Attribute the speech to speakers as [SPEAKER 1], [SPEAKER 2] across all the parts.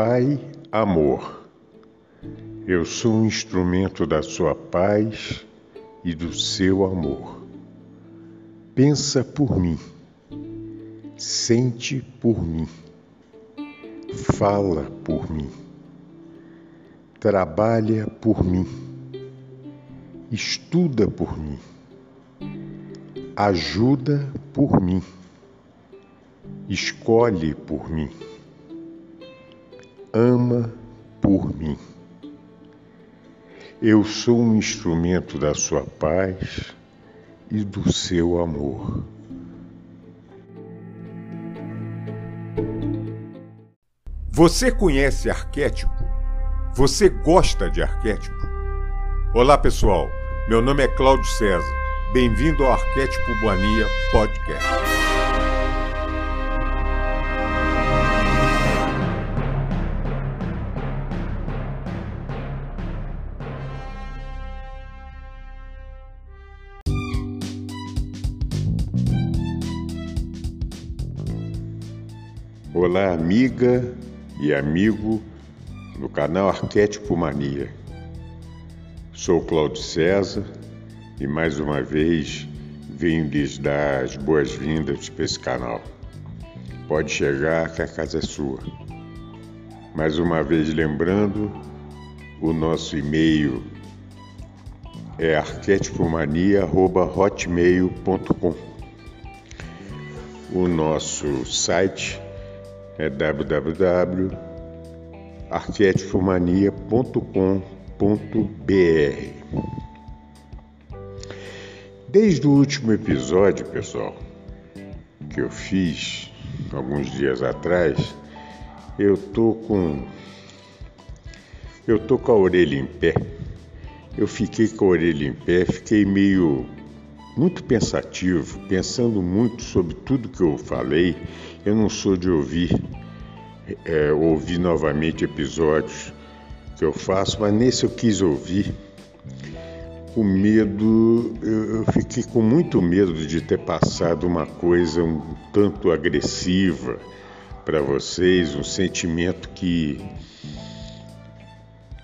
[SPEAKER 1] Pai, amor. Eu sou um instrumento da sua paz e do seu amor. Pensa por mim, sente por mim, fala por mim, trabalha por mim, estuda por mim, ajuda por mim, escolhe por mim ama por mim. Eu sou um instrumento da sua paz e do seu amor.
[SPEAKER 2] Você conhece arquétipo? Você gosta de arquétipo? Olá, pessoal. Meu nome é Cláudio César. Bem-vindo ao Arquétipo Boania Podcast.
[SPEAKER 1] Amiga e amigo do canal Arquétipo Mania. Sou Cláudio César e mais uma vez venho lhes dar as boas-vindas para esse canal. Pode chegar que a casa é sua. Mais uma vez lembrando, o nosso e-mail é arquetipomania.hotmail.com. O nosso site é www.arquetipomania.com.br. Desde o último episódio, pessoal, que eu fiz alguns dias atrás, eu tô com eu tô com a orelha em pé. Eu fiquei com a orelha em pé, fiquei meio muito pensativo, pensando muito sobre tudo que eu falei. Eu não sou de ouvir, é, ouvir novamente episódios que eu faço, mas nesse eu quis ouvir. O medo, eu fiquei com muito medo de ter passado uma coisa um tanto agressiva para vocês, um sentimento que,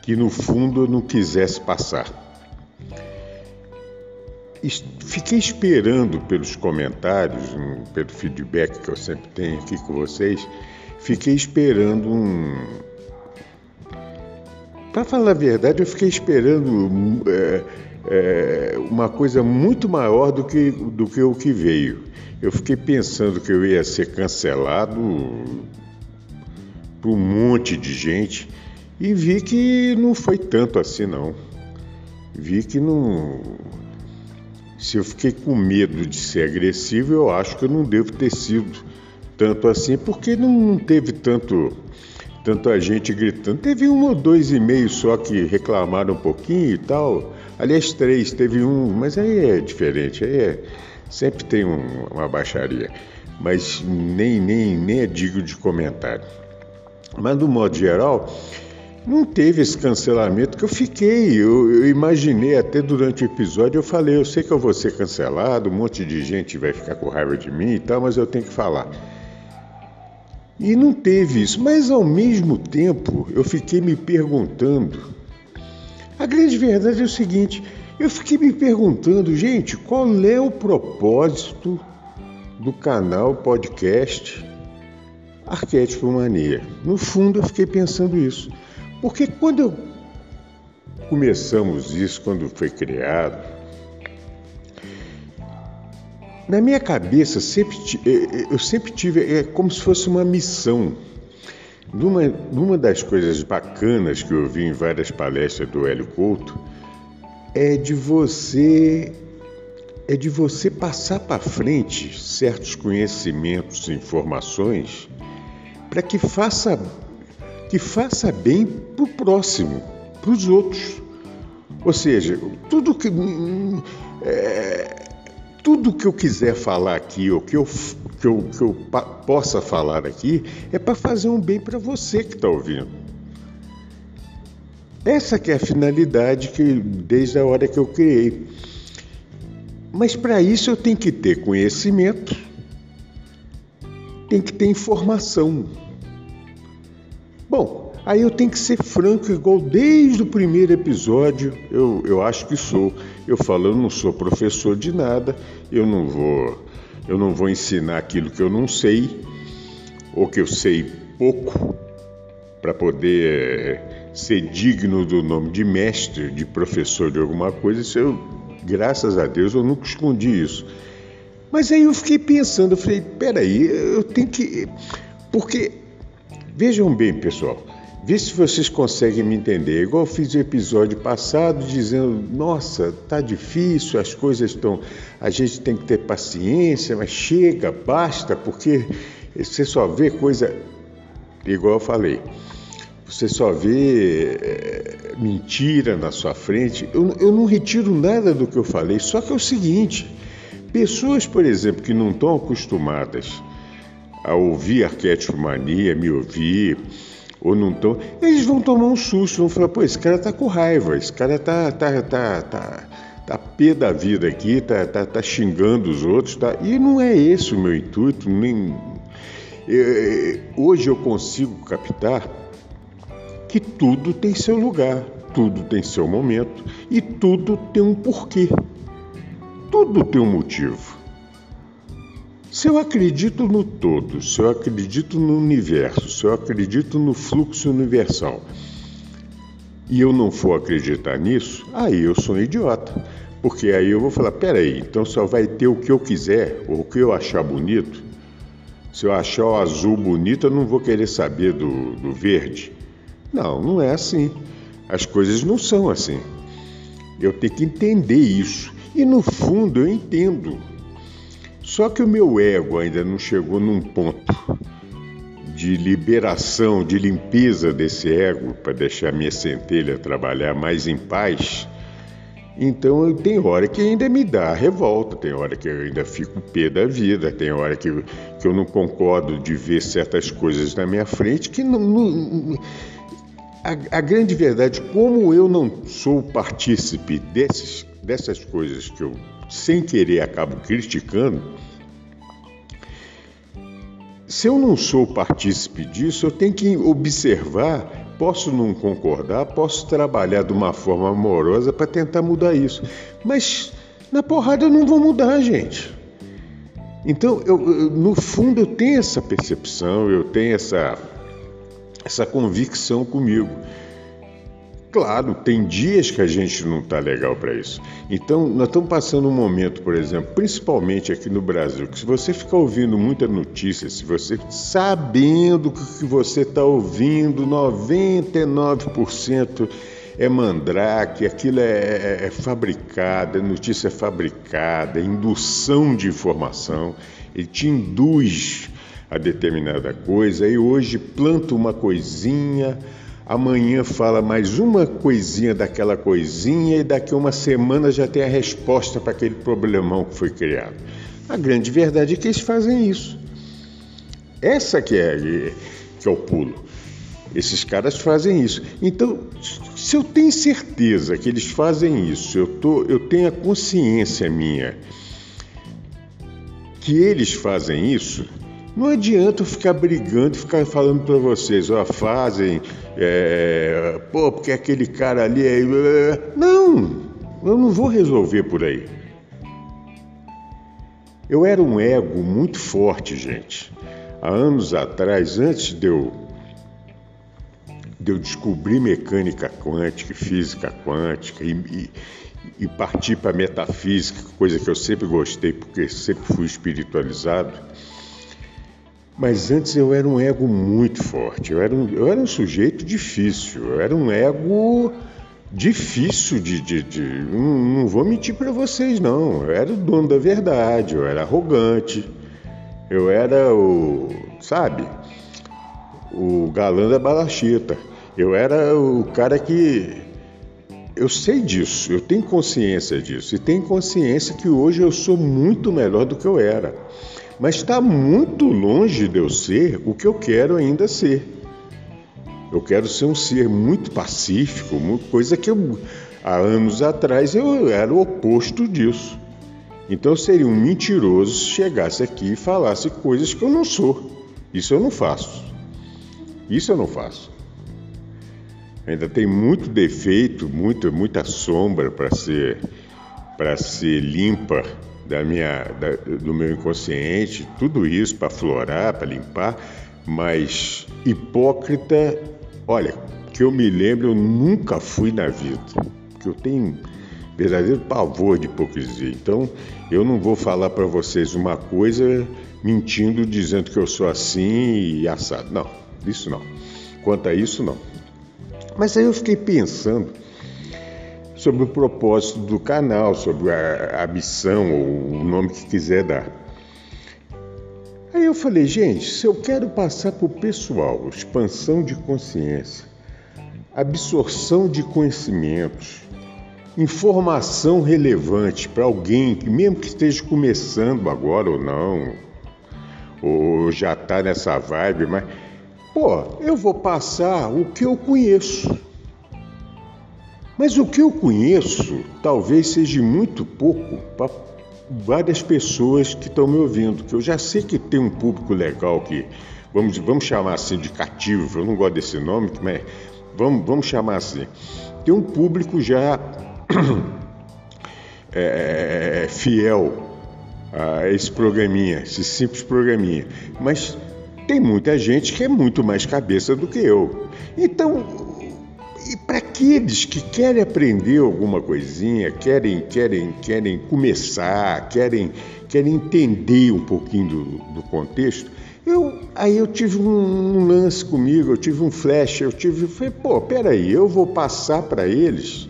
[SPEAKER 1] que no fundo eu não quisesse passar fiquei esperando pelos comentários, pelo feedback que eu sempre tenho aqui com vocês, fiquei esperando um. Para falar a verdade, eu fiquei esperando é, é, uma coisa muito maior do que, do que o que veio. Eu fiquei pensando que eu ia ser cancelado por um monte de gente e vi que não foi tanto assim, não. Vi que não se eu fiquei com medo de ser agressivo, eu acho que eu não devo ter sido tanto assim, porque não teve tanto tanta gente gritando. Teve um ou dois e-mails só que reclamaram um pouquinho e tal. Aliás, três, teve um, mas aí é diferente, aí é, sempre tem um, uma baixaria. Mas nem, nem, nem é digno de comentário. Mas, do modo geral, não teve esse cancelamento que eu fiquei. Eu, eu, imaginei até durante o episódio, eu falei, eu sei que eu vou ser cancelado, um monte de gente vai ficar com raiva de mim e tal, mas eu tenho que falar. E não teve isso, mas ao mesmo tempo eu fiquei me perguntando. A grande verdade é o seguinte: eu fiquei me perguntando, gente, qual é o propósito do canal podcast Arquétipo Mania? No fundo, eu fiquei pensando isso. Porque quando começamos isso, quando foi criado, na minha cabeça sempre, eh, eh, eu sempre tive é como se fosse uma missão. Numa, numa das coisas bacanas que eu vi em várias palestras do Hélio Couto é de você é de você passar para frente certos conhecimentos, informações, para que faça que faça bem para o próximo, para os outros. Ou seja, tudo que, é, tudo que eu quiser falar aqui, ou que eu, que eu, que eu possa falar aqui, é para fazer um bem para você que está ouvindo. Essa que é a finalidade que desde a hora que eu criei. Mas para isso eu tenho que ter conhecimento, tem que ter informação. Bom, Aí eu tenho que ser franco, igual desde o primeiro episódio, eu, eu acho que sou. Eu falo, eu não sou professor de nada, eu não vou, eu não vou ensinar aquilo que eu não sei, ou que eu sei pouco, para poder ser digno do nome de mestre, de professor de alguma coisa. Isso eu, graças a Deus, eu nunca escondi isso. Mas aí eu fiquei pensando, eu falei, peraí, eu tenho que. Porque, vejam bem, pessoal, Vê se vocês conseguem me entender. Igual eu fiz o episódio passado dizendo: nossa, tá difícil, as coisas estão. A gente tem que ter paciência, mas chega, basta, porque você só vê coisa. Igual eu falei, você só vê é, mentira na sua frente. Eu, eu não retiro nada do que eu falei, só que é o seguinte: pessoas, por exemplo, que não estão acostumadas a ouvir arquétipo mania, me ouvir ou não estão, eles vão tomar um susto, vão falar, pô, esse cara tá com raiva, esse cara tá, tá, tá, tá, tá pé da vida aqui, tá, tá, tá xingando os outros, tá? E não é esse o meu intuito, nem... Eu, hoje eu consigo captar que tudo tem seu lugar, tudo tem seu momento e tudo tem um porquê. Tudo tem um motivo. Se eu acredito no todo, se eu acredito no universo, se eu acredito no fluxo universal e eu não for acreditar nisso, aí eu sou um idiota. Porque aí eu vou falar: peraí, então só vai ter o que eu quiser, ou o que eu achar bonito. Se eu achar o azul bonito, eu não vou querer saber do, do verde. Não, não é assim. As coisas não são assim. Eu tenho que entender isso. E no fundo eu entendo. Só que o meu ego ainda não chegou num ponto de liberação, de limpeza desse ego para deixar minha centelha trabalhar mais em paz. Então tem hora que ainda me dá revolta, tem hora que eu ainda fico pé da vida, tem hora que, que eu não concordo de ver certas coisas na minha frente que não. não a, a, grande verdade, como eu não sou partícipe desses, dessas coisas que eu sem querer acabo criticando, se eu não sou partícipe disso, eu tenho que observar. Posso não concordar, posso trabalhar de uma forma amorosa para tentar mudar isso. Mas na porrada eu não vou mudar, gente. Então, eu, eu, no fundo, eu tenho essa percepção, eu tenho essa, essa convicção comigo. Claro, tem dias que a gente não está legal para isso. Então, nós estamos passando um momento, por exemplo, principalmente aqui no Brasil, que se você ficar ouvindo muita notícia, se você sabendo que o que você está ouvindo, 99% é mandrake, aquilo é, é, é fabricado, é notícia fabricada, é indução de informação, ele te induz a determinada coisa, e hoje planta uma coisinha amanhã fala mais uma coisinha daquela coisinha e daqui a uma semana já tem a resposta para aquele problemão que foi criado. A grande verdade é que eles fazem isso. Essa que é, que é o pulo. Esses caras fazem isso. Então, se eu tenho certeza que eles fazem isso, eu, tô, eu tenho a consciência minha que eles fazem isso, não adianta eu ficar brigando, ficar falando para vocês, ó, fazem, é, pô, porque aquele cara ali é. Não, eu não vou resolver por aí. Eu era um ego muito forte, gente. Há anos atrás, antes de eu, de eu descobrir mecânica quântica, física quântica e, e, e partir para metafísica, coisa que eu sempre gostei porque sempre fui espiritualizado mas antes eu era um ego muito forte, eu era um, eu era um sujeito difícil, eu era um ego difícil de. de, de não, não, vou mentir para vocês, não. Eu era o dono da verdade, eu era arrogante, eu era o. sabe? O galã da balacheta. Eu era o cara que. Eu sei disso, eu tenho consciência disso. E tenho consciência que hoje eu sou muito melhor do que eu era mas está muito longe de eu ser o que eu quero ainda ser. Eu quero ser um ser muito pacífico, coisa que eu, há anos atrás eu era o oposto disso. Então seria um mentiroso se chegasse aqui e falasse coisas que eu não sou. Isso eu não faço. Isso eu não faço. Ainda tem muito defeito, muita, muita sombra para ser, para ser limpa da minha, da, do meu inconsciente, tudo isso para florar, para limpar, mas hipócrita, olha, que eu me lembro, eu nunca fui na vida, que eu tenho verdadeiro pavor de hipocrisia. Então, eu não vou falar para vocês uma coisa mentindo, dizendo que eu sou assim e assado. Não, isso não. Quanto a isso, não. Mas aí eu fiquei pensando sobre o propósito do canal, sobre a, a missão ou o nome que quiser dar. Aí eu falei, gente, se eu quero passar para o pessoal expansão de consciência, absorção de conhecimentos, informação relevante para alguém mesmo que esteja começando agora ou não, ou já está nessa vibe, mas Pô, eu vou passar o que eu conheço. Mas o que eu conheço talvez seja muito pouco para várias pessoas que estão me ouvindo, que eu já sei que tem um público legal que, vamos, vamos chamar assim de cativo, eu não gosto desse nome, mas vamos, vamos chamar assim. Tem um público já é, fiel a esse programinha, esse simples programinha. Mas tem muita gente que é muito mais cabeça do que eu. Então, e para aqueles que querem aprender alguma coisinha, querem, querem, querem começar, querem, querem entender um pouquinho do, do contexto, eu, aí eu tive um, um, lance comigo, eu tive um flash, eu tive, falei, pô, peraí, eu vou passar para eles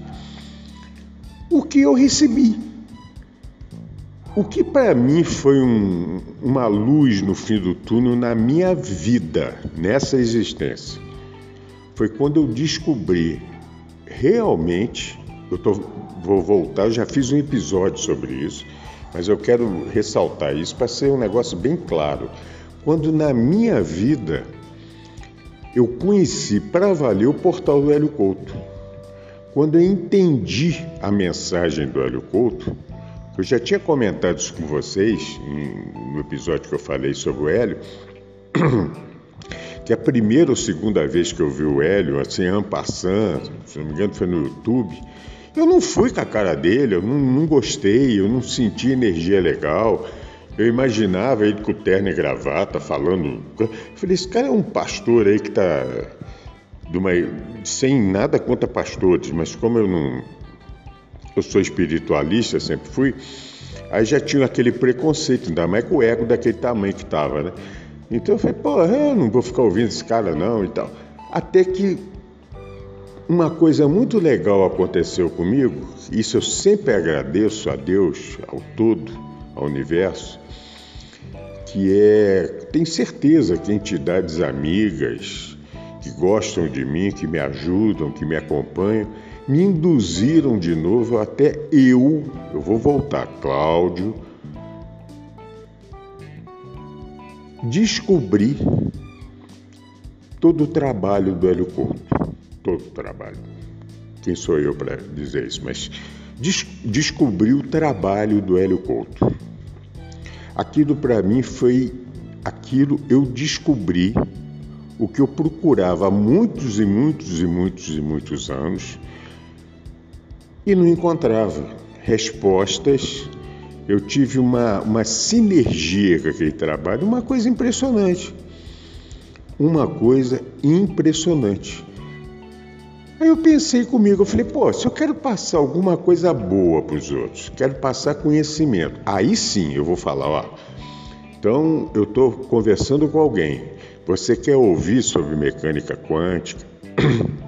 [SPEAKER 1] o que eu recebi. O que para mim foi um, uma luz no fim do túnel na minha vida, nessa existência, foi quando eu descobri realmente. Eu tô, vou voltar, eu já fiz um episódio sobre isso, mas eu quero ressaltar isso para ser um negócio bem claro. Quando na minha vida eu conheci para valer o portal do Hélio Couto. Quando eu entendi a mensagem do Hélio Couto, eu já tinha comentado isso com vocês no episódio que eu falei sobre o Hélio, que a primeira ou segunda vez que eu vi o Hélio, assim, passando, se não me engano foi no YouTube, eu não fui com a cara dele, eu não, não gostei, eu não senti energia legal. Eu imaginava ele com terno e gravata, falando. Eu falei, esse cara é um pastor aí que está. Sem nada contra pastores, mas como eu não, eu sou espiritualista, sempre fui, aí já tinha aquele preconceito, ainda mais com o ego daquele tamanho que estava, né? Então eu falei, pô, eu não vou ficar ouvindo esse cara não e tal. Até que uma coisa muito legal aconteceu comigo, isso eu sempre agradeço a Deus, ao todo, ao universo, que é, tenho certeza que entidades amigas que gostam de mim, que me ajudam, que me acompanham, me induziram de novo até eu, eu vou voltar, Cláudio, descobrir todo o trabalho do Hélio Couto, todo o trabalho. Quem sou eu para dizer isso? Mas des descobri o trabalho do Hélio Couto. Aquilo para mim foi aquilo eu descobri o que eu procurava há muitos e muitos e muitos e muitos anos e não encontrava respostas. Eu tive uma, uma sinergia com aquele trabalho, uma coisa impressionante. Uma coisa impressionante. Aí eu pensei comigo, eu falei, pô, se eu quero passar alguma coisa boa para os outros, quero passar conhecimento, aí sim eu vou falar, ó. Então eu estou conversando com alguém, você quer ouvir sobre mecânica quântica?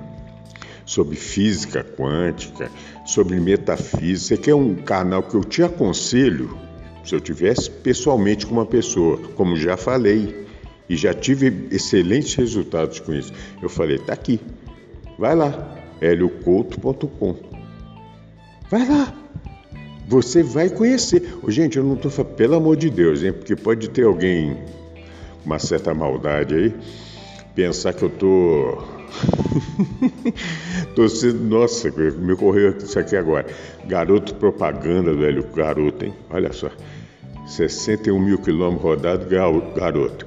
[SPEAKER 1] sobre física quântica, sobre metafísica, que é um canal que eu te aconselho se eu tivesse pessoalmente com uma pessoa, como já falei, e já tive excelentes resultados com isso. Eu falei, tá aqui, vai lá, heliocouto.com. Vai lá, você vai conhecer. Gente, eu não estou falando, pelo amor de Deus, hein, porque pode ter alguém uma certa maldade aí, pensar que eu estou Sendo, nossa, me ocorreu isso aqui agora. Garoto propaganda do Hélio Garoto, hein? Olha só. 61 mil quilômetros rodados, garoto.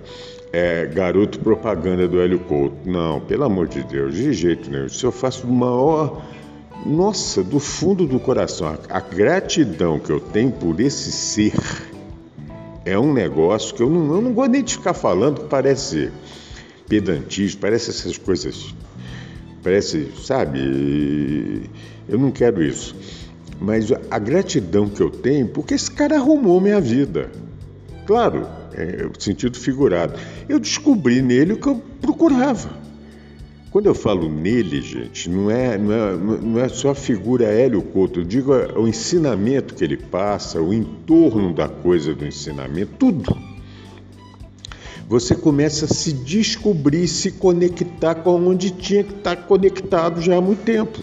[SPEAKER 1] é, garoto propaganda do Hélio Couto. Não, pelo amor de Deus, de jeito nenhum. Isso eu faço do maior. Nossa, do fundo do coração. A, gratidão que eu tenho por esse ser é um negócio que eu não, eu não gosto nem de ficar falando, que parece pedantismo, parece essas coisas. Parece, sabe? Eu não quero isso. Mas a gratidão que eu tenho, porque esse cara arrumou minha vida. Claro, é, o sentido figurado. Eu descobri nele o que eu procurava. Quando eu falo nele, gente, não é, não é, não é só a figura Hélio Couto, eu digo o ensinamento que ele passa, o entorno da coisa do ensinamento, tudo. Você começa a se descobrir, se conectar com onde tinha que estar conectado já há muito tempo.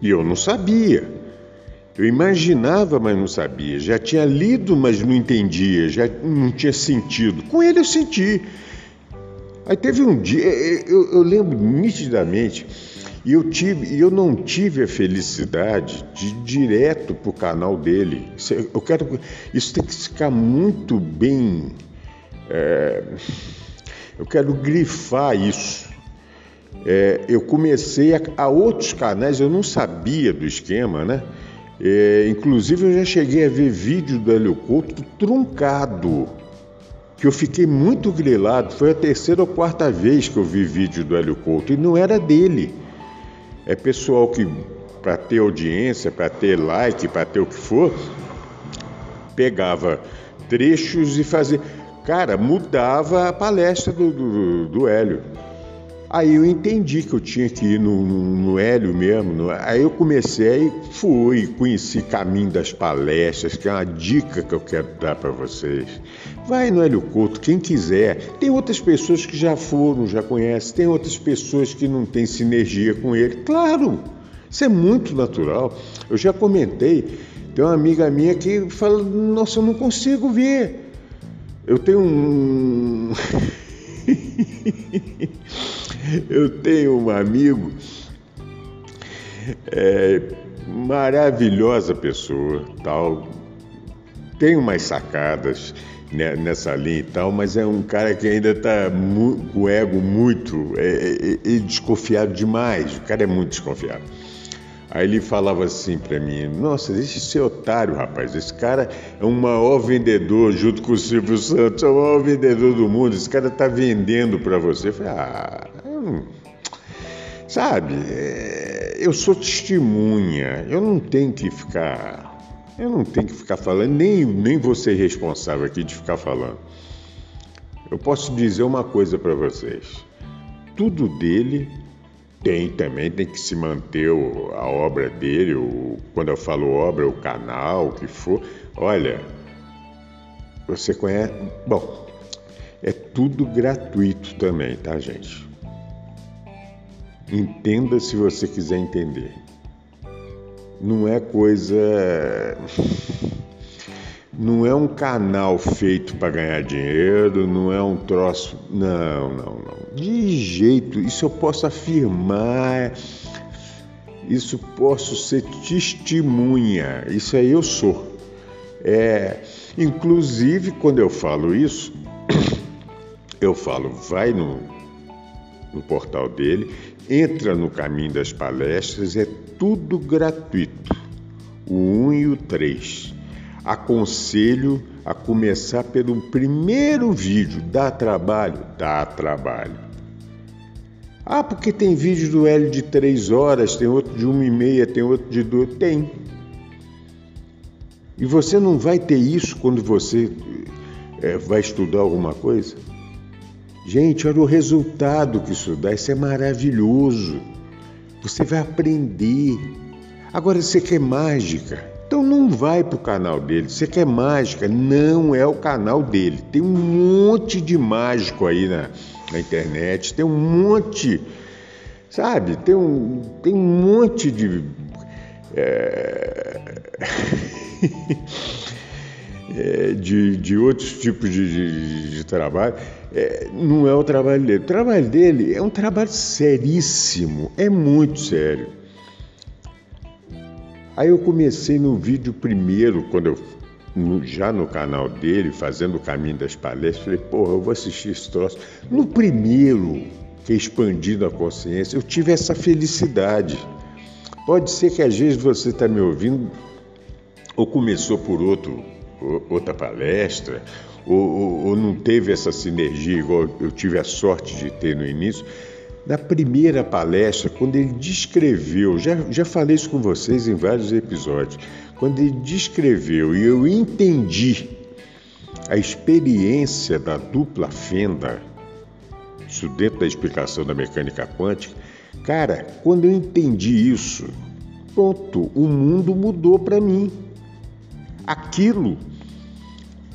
[SPEAKER 1] E eu não sabia. Eu imaginava, mas não sabia. Já tinha lido, mas não entendia. Já não tinha sentido. Com ele eu senti. Aí teve um dia, eu, eu lembro nitidamente, e eu tive, eu não tive a felicidade de ir direto para o canal dele. Eu quero, isso tem que ficar muito bem. É, eu quero grifar isso. É, eu comecei a, a outros canais, eu não sabia do esquema, né? É, inclusive eu já cheguei a ver vídeo do Hélio Couto truncado, que eu fiquei muito grilado. Foi a terceira ou quarta vez que eu vi vídeo do Hélio Couto e não era dele. É pessoal que, para ter audiência, para ter like, para ter o que for, pegava trechos e fazia. Cara, mudava a palestra do, do, do Hélio. Aí eu entendi que eu tinha que ir no, no, no Hélio mesmo. No, aí eu comecei, fui, conheci caminho das palestras, que é uma dica que eu quero dar para vocês. Vai no Hélio Couto, quem quiser. Tem outras pessoas que já foram, já conhecem, tem outras pessoas que não têm sinergia com ele. Claro, isso é muito natural. Eu já comentei, tem uma amiga minha que fala, nossa, eu não consigo ver. Eu tenho um. Eu tenho um amigo, é, maravilhosa pessoa, tal, tem umas sacadas né, nessa linha e tal, mas é um cara que ainda está com o ego muito é, é, é, desconfiado demais. O cara é muito desconfiado. Aí ele falava assim para mim: Nossa, deixa ser otário, rapaz. Esse cara é o maior vendedor, junto com o Silvio Santos, é o maior vendedor do mundo. Esse cara está vendendo para você. Eu falei: Ah, hum. sabe, é, eu sou testemunha. Eu não tenho que ficar. Eu não tenho que ficar falando, nem, nem você responsável aqui de ficar falando. Eu posso dizer uma coisa para vocês: tudo dele tem também, tem que se manter a obra dele, o, quando eu falo obra, o canal, o que for. Olha, você conhece. Bom, é tudo gratuito também, tá, gente? Entenda se você quiser entender. Não é coisa não é um canal feito para ganhar dinheiro, não é um troço. Não, não, não. De jeito, isso eu posso afirmar, isso posso ser testemunha, isso aí eu sou. É, inclusive, quando eu falo isso, eu falo, vai no, no portal dele, entra no caminho das palestras, é tudo gratuito. O 1 e o 3 aconselho a começar pelo primeiro vídeo. Dá trabalho? Dá trabalho. Ah, porque tem vídeo do Hélio de três horas, tem outro de uma e meia, tem outro de duas. Tem. E você não vai ter isso quando você é, vai estudar alguma coisa? Gente, olha o resultado que isso dá. Isso é maravilhoso. Você vai aprender. Agora, você quer mágica? Então não vai para o canal dele. Você quer mágica? Não é o canal dele. Tem um monte de mágico aí na, na internet, tem um monte, sabe? Tem um, tem um monte de. É... é, de, de outros tipos de, de, de trabalho. É, não é o trabalho dele. O trabalho dele é um trabalho seríssimo, é muito sério. Aí eu comecei no vídeo primeiro, quando eu no, já no canal dele, fazendo o caminho das palestras, falei, porra, eu vou assistir esse troço. No primeiro, que é expandindo a consciência, eu tive essa felicidade. Pode ser que às vezes você está me ouvindo ou começou por outro, outra palestra, ou, ou, ou, não teve essa sinergia igual eu tive a sorte de ter no início. Na primeira palestra, quando ele descreveu, já, já falei isso com vocês em vários episódios, quando ele descreveu e eu entendi a experiência da dupla fenda, isso dentro da explicação da mecânica quântica, cara, quando eu entendi isso, pronto, o mundo mudou para mim. Aquilo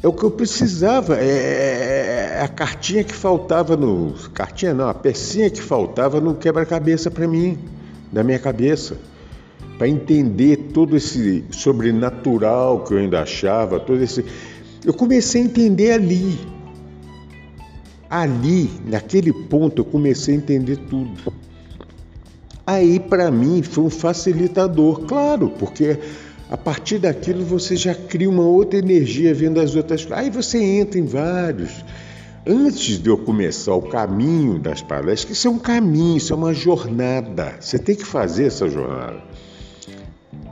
[SPEAKER 1] é o que eu precisava, é, é, é a cartinha que faltava no. Cartinha não, a pecinha que faltava no quebra-cabeça para mim, na minha cabeça para entender todo esse sobrenatural que eu ainda achava, todo esse. Eu comecei a entender ali. Ali, naquele ponto, eu comecei a entender tudo. Aí, para mim, foi um facilitador, claro, porque a partir daquilo você já cria uma outra energia vendo as outras. Aí você entra em vários. Antes de eu começar o caminho das palestras, que isso é um caminho, isso é uma jornada. Você tem que fazer essa jornada.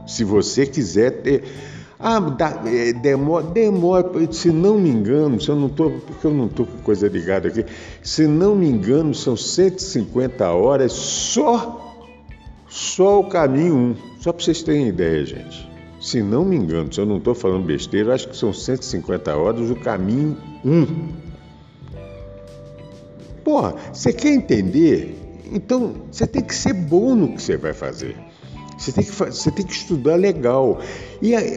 [SPEAKER 1] Se você quiser ter. Ah, dá, é, demora, demora, se não me engano, se eu não estou, porque eu não estou com coisa ligada aqui, se não me engano, são 150 horas só, só o caminho 1. Só para vocês terem ideia, gente. Se não me engano, se eu não estou falando besteira, acho que são 150 horas o caminho 1. Porra, você quer entender? Então você tem que ser bom no que você vai fazer. Você tem que, você tem que estudar legal. E aí,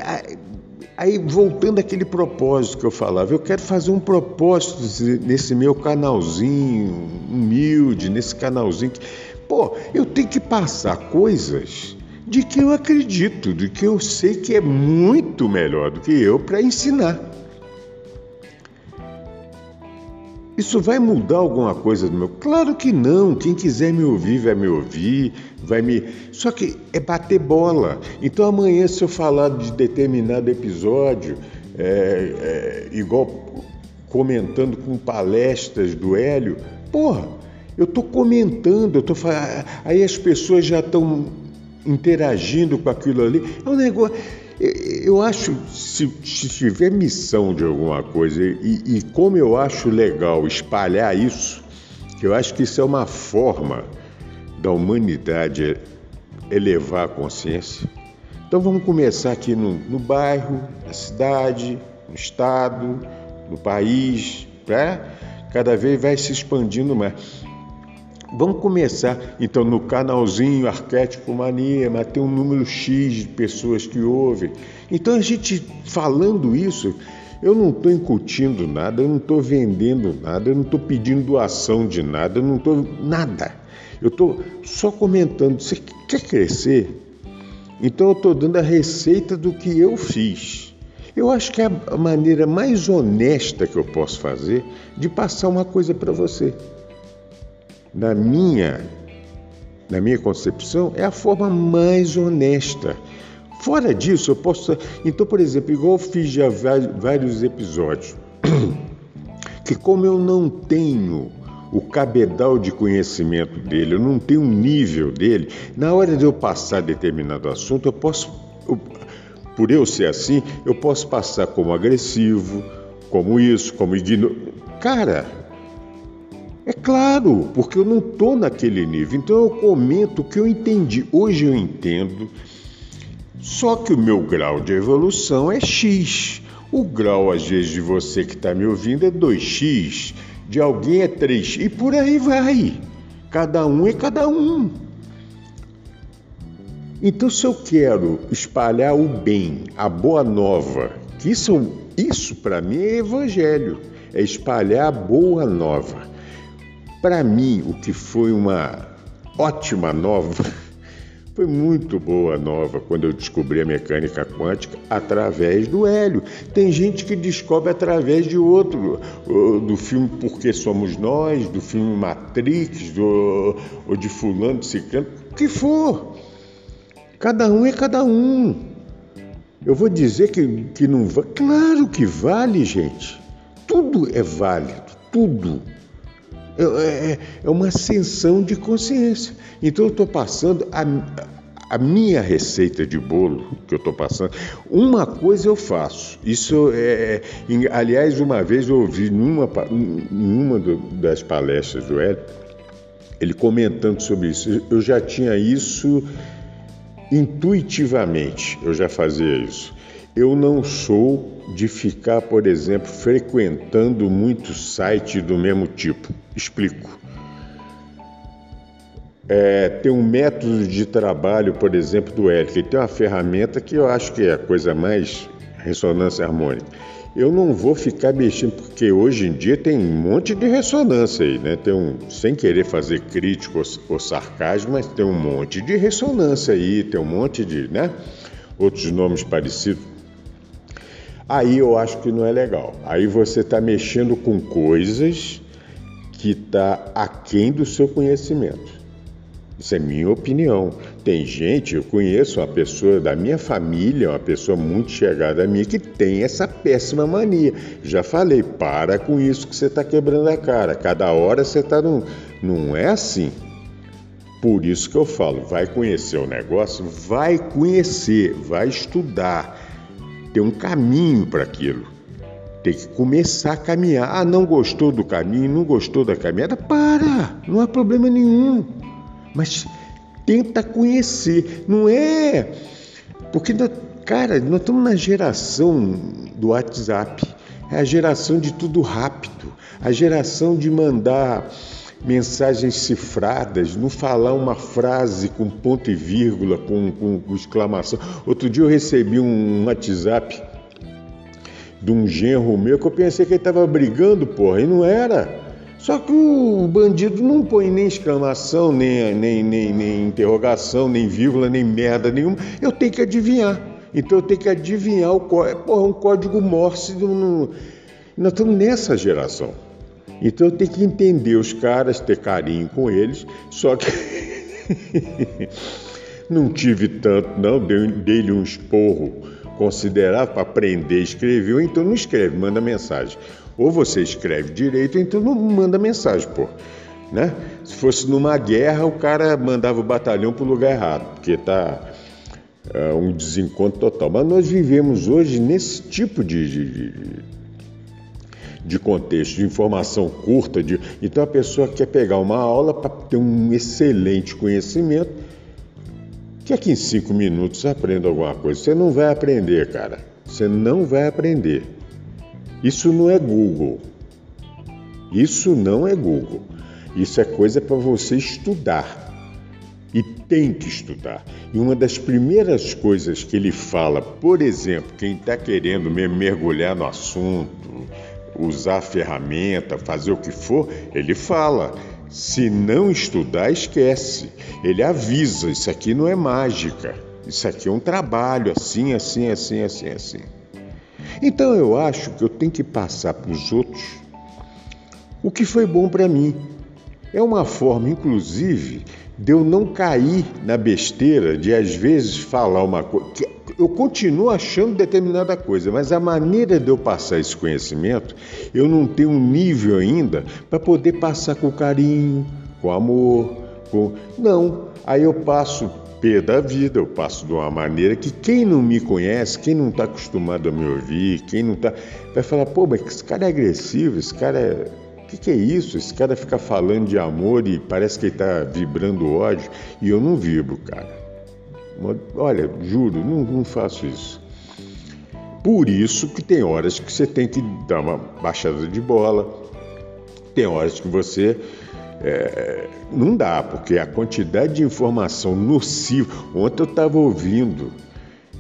[SPEAKER 1] aí, voltando àquele propósito que eu falava, eu quero fazer um propósito nesse meu canalzinho humilde, nesse canalzinho que. Pô, eu tenho que passar coisas de que eu acredito, de que eu sei que é muito melhor do que eu para ensinar. Isso vai mudar alguma coisa no meu? Claro que não. Quem quiser me ouvir vai me ouvir, vai me. Só que é bater bola. Então amanhã, se eu falar de determinado episódio, é, é, igual comentando com palestras do Hélio, porra, eu estou comentando, eu tô aí as pessoas já estão interagindo com aquilo ali. É um negócio. Eu acho, se, se tiver missão de alguma coisa, e, e como eu acho legal espalhar isso, que eu acho que isso é uma forma da humanidade elevar a consciência. Então vamos começar aqui no, no bairro, na cidade, no estado, no país, né? cada vez vai se expandindo mais. Vamos começar então no canalzinho Arquétipo Mania, mas tem um número X de pessoas que ouvem. Então a gente falando isso, eu não estou incutindo nada, eu não estou vendendo nada, eu não estou pedindo doação de nada, eu não estou nada. Eu estou só comentando. Você quer crescer? Então eu estou dando a receita do que eu fiz. Eu acho que é a maneira mais honesta que eu posso fazer de passar uma coisa para você na minha, na minha concepção, é a forma mais honesta. Fora disso, eu posso. Então, por exemplo, igual eu fiz já vários episódios, que como eu não tenho o cabedal de conhecimento dele, eu não tenho um nível dele, na hora de eu passar determinado assunto, eu posso, eu, por eu ser assim, eu posso passar como agressivo, como isso, como. Cara, é claro, porque eu não estou naquele nível. Então eu comento o que eu entendi. Hoje eu entendo, só que o meu grau de evolução é X. O grau, às vezes, de você que está me ouvindo é 2x, de alguém é 3x, e por aí vai. Cada um é cada um. Então, se eu quero espalhar o bem, a boa nova, que isso, isso para mim é evangelho, é espalhar a boa nova. Para mim, o que foi uma ótima nova, foi muito boa nova quando eu descobri a mecânica quântica através do Hélio. Tem gente que descobre através de outro, do filme Porque Somos Nós, do filme Matrix, do, ou de Fulano, Ciclano, o que for. Cada um é cada um. Eu vou dizer que, que não vale. Claro que vale, gente. Tudo é válido, tudo. É, é, é uma ascensão de consciência. Então eu estou passando a, a minha receita de bolo que eu estou passando, uma coisa eu faço. Isso é, é aliás, uma vez eu ouvi numa, numa das palestras do Hélio, ele comentando sobre isso. Eu já tinha isso intuitivamente, eu já fazia isso. Eu não sou de ficar, por exemplo, frequentando muitos sites do mesmo tipo. Explico. É, tem um método de trabalho, por exemplo, do Eric. Ele tem uma ferramenta que eu acho que é a coisa mais ressonância harmônica. Eu não vou ficar mexendo, porque hoje em dia tem um monte de ressonância aí, né? Tem um, sem querer fazer crítico ou, ou sarcasmo, mas tem um monte de ressonância aí, tem um monte de, né? Outros nomes parecidos. Aí eu acho que não é legal. Aí você está mexendo com coisas que está aquém do seu conhecimento. Isso é minha opinião. Tem gente, eu conheço uma pessoa da minha família, uma pessoa muito chegada a mim, que tem essa péssima mania. Já falei, para com isso que você está quebrando a cara. Cada hora você está num. Não é assim. Por isso que eu falo, vai conhecer o negócio, vai conhecer, vai estudar. Tem um caminho para aquilo. Tem que começar a caminhar. Ah, não gostou do caminho, não gostou da caminhada? Para! Não há problema nenhum mas tenta conhecer. Não é. Porque, cara, nós estamos na geração do WhatsApp, é a geração de tudo rápido, a geração de mandar mensagens cifradas, não falar uma frase com ponto e vírgula, com, com, com exclamação. Outro dia eu recebi um WhatsApp de um genro meu que eu pensei que ele estava brigando, porra, e não era. Só que o bandido não põe nem exclamação, nem, nem, nem, nem interrogação, nem vírgula, nem merda nenhuma. Eu tenho que adivinhar. Então eu tenho que adivinhar o código. Porra, um código Morse. No... Nós estamos nessa geração. Então eu tenho que entender os caras, ter carinho com eles. Só que não tive tanto, não. Dei-lhe um esporro considerável para aprender a escrever, então não escreve, manda mensagem. Ou você escreve direito, então não manda mensagem, pô. Né? Se fosse numa guerra, o cara mandava o batalhão para o lugar errado, porque tá é, um desencontro total. Mas nós vivemos hoje nesse tipo de, de, de contexto, de informação curta. De... Então a pessoa quer pegar uma aula para ter um excelente conhecimento, que aqui em cinco minutos aprenda alguma coisa. Você não vai aprender, cara. Você não vai aprender. Isso não é Google. Isso não é Google. Isso é coisa para você estudar. E tem que estudar. E uma das primeiras coisas que ele fala, por exemplo, quem está querendo mergulhar no assunto, usar a ferramenta, fazer o que for, ele fala. Se não estudar, esquece. Ele avisa: isso aqui não é mágica. Isso aqui é um trabalho assim, assim, assim, assim, assim. Então eu acho que eu tenho que passar para os outros o que foi bom para mim. É uma forma, inclusive, de eu não cair na besteira de às vezes falar uma coisa. Eu continuo achando determinada coisa, mas a maneira de eu passar esse conhecimento, eu não tenho um nível ainda para poder passar com carinho, com amor, com. Não. Aí eu passo P da vida, eu passo de uma maneira que quem não me conhece, quem não está acostumado a me ouvir, quem não está. vai falar, pô, mas esse cara é agressivo, esse cara é. O que, que, é isso? Esse cara fica falando de amor e parece que ele está vibrando ódio. E eu não vibro, cara. Olha, juro, não, não faço isso. Por isso que tem horas que você tem que dar uma baixada de bola, tem horas que você é, não dá, porque a quantidade de informação nociva. Ontem eu estava ouvindo,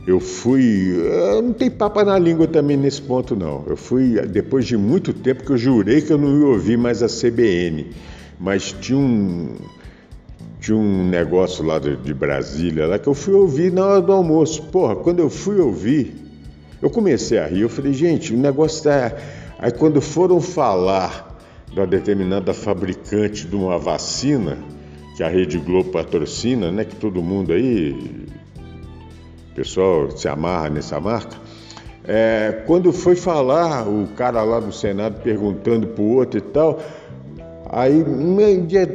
[SPEAKER 1] eu fui. Eu não tem papa na língua também nesse ponto, não. Eu fui, depois de muito tempo, que eu jurei que eu não ia ouvir mais a CBN, mas tinha um. Tinha um negócio lá de, de Brasília lá que eu fui ouvir na hora do almoço. Porra, quando eu fui ouvir, eu comecei a rir. Eu falei, gente, o negócio tá. Aí quando foram falar uma determinada fabricante de uma vacina, que a Rede Globo patrocina, né? Que todo mundo aí o pessoal se amarra nessa marca. É, quando foi falar, o cara lá do Senado perguntando para o outro e tal, aí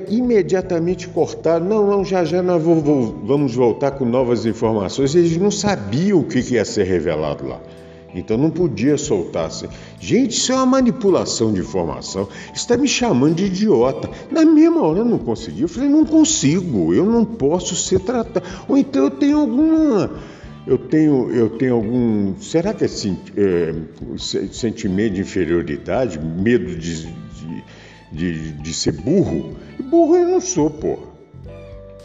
[SPEAKER 1] imediatamente cortaram, não, não, já já nós vamos voltar com novas informações. Eles não sabiam o que ia ser revelado lá. Então não podia soltar assim. Gente, isso é uma manipulação de informação. Está me chamando de idiota. Na mesma hora eu não consegui. Eu falei, não consigo, eu não posso ser tratado. Ou então eu tenho alguma. Eu tenho, eu tenho algum. Será que é, é sentimento de inferioridade, medo de, de, de, de ser burro? Burro eu não sou, pô.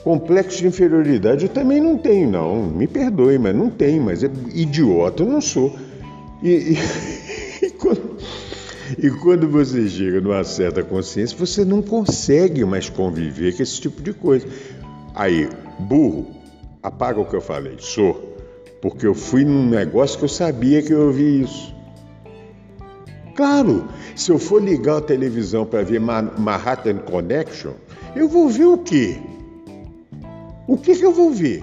[SPEAKER 1] Complexo de inferioridade eu também não tenho, não. Me perdoe, mas não tenho. Mas é idiota eu não sou. E, e, e, quando, e quando você chega numa certa consciência, você não consegue mais conviver com esse tipo de coisa. Aí, burro, apaga o que eu falei, sou. Porque eu fui num negócio que eu sabia que eu ouvi isso. Claro, se eu for ligar a televisão para ver Manhattan Connection, eu vou ver o quê? O que, que eu vou ver?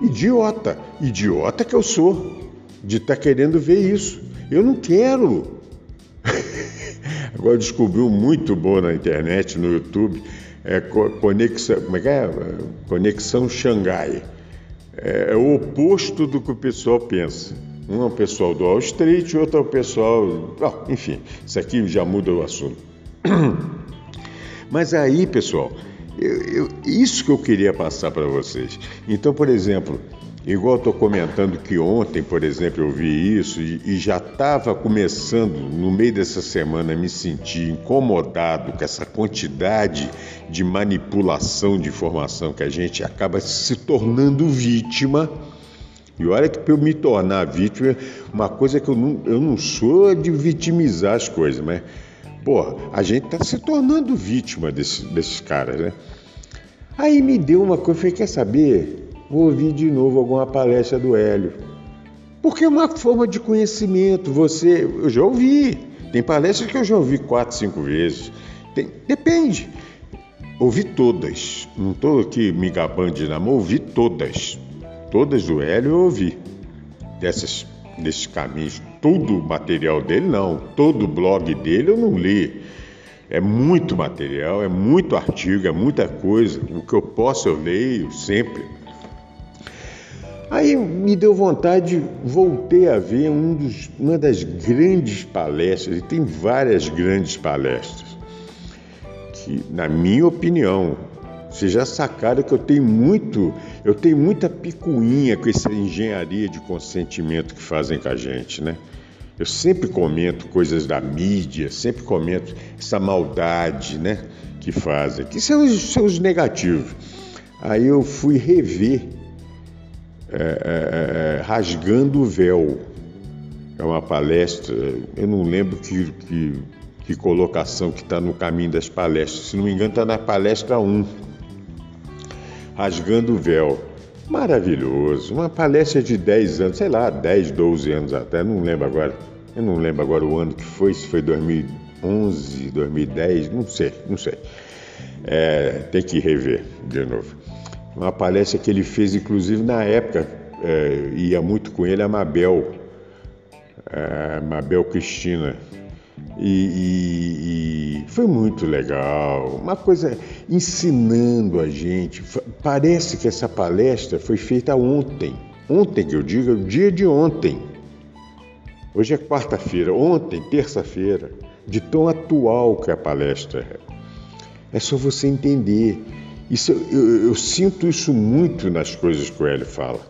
[SPEAKER 1] Idiota. Idiota que eu sou de estar tá querendo ver isso. Eu não quero. Agora descobriu muito bom na internet, no YouTube, é conexão, como é que é? Conexão Xangai. É, é o oposto do que o pessoal pensa. Um é o pessoal do Wall Street, outro é o pessoal. Enfim, isso aqui já muda o assunto. Mas aí, pessoal, eu, eu, isso que eu queria passar para vocês. Então, por exemplo, Igual estou comentando que ontem, por exemplo, eu vi isso e, e já estava começando, no meio dessa semana, a me sentir incomodado com essa quantidade de manipulação de informação que a gente acaba se tornando vítima. E olha que para eu me tornar vítima, uma coisa que eu não, eu não sou de vitimizar as coisas, mas, pô, a gente está se tornando vítima desse, desses caras, né? Aí me deu uma coisa, eu falei, quer saber? vou ouvir de novo alguma palestra do Hélio. Porque é uma forma de conhecimento. Você, eu já ouvi. Tem palestras que eu já ouvi quatro, cinco vezes. Tem, depende. Ouvi todas. Não estou aqui me gabando de namoro, ouvi todas. Todas do Hélio eu ouvi. Dessas, desses caminhos. Todo o material dele, não. Todo o blog dele eu não li. É muito material, é muito artigo, é muita coisa. O que eu posso eu leio sempre. Aí me deu vontade, voltei a ver um dos, uma das grandes palestras, e tem várias grandes palestras, que, na minha opinião, vocês já sacaram que eu tenho muito, eu tenho muita picuinha com essa engenharia de consentimento que fazem com a gente, né? Eu sempre comento coisas da mídia, sempre comento essa maldade, né, que fazem, que são os, são os negativos. Aí eu fui rever é, é, é, Rasgando o Véu. É uma palestra, eu não lembro que, que, que colocação que está no caminho das palestras. Se não me engano, está na palestra 1. Rasgando o Véu. Maravilhoso. Uma palestra de 10 anos, sei lá, 10, 12 anos até, não lembro agora. Eu não lembro agora o ano que foi, se foi 2011, 2010, não sei, não sei. É, tem que rever de novo uma palestra que ele fez, inclusive na época, é, ia muito com ele a Mabel, a Mabel Cristina. E, e, e, foi muito legal, uma coisa ensinando a gente. Parece que essa palestra foi feita ontem, ontem que eu digo, o dia de ontem. Hoje é quarta-feira, ontem, terça-feira, de tão atual que a palestra é. É só você entender isso, eu, eu, sinto isso muito nas coisas que o Hélio fala.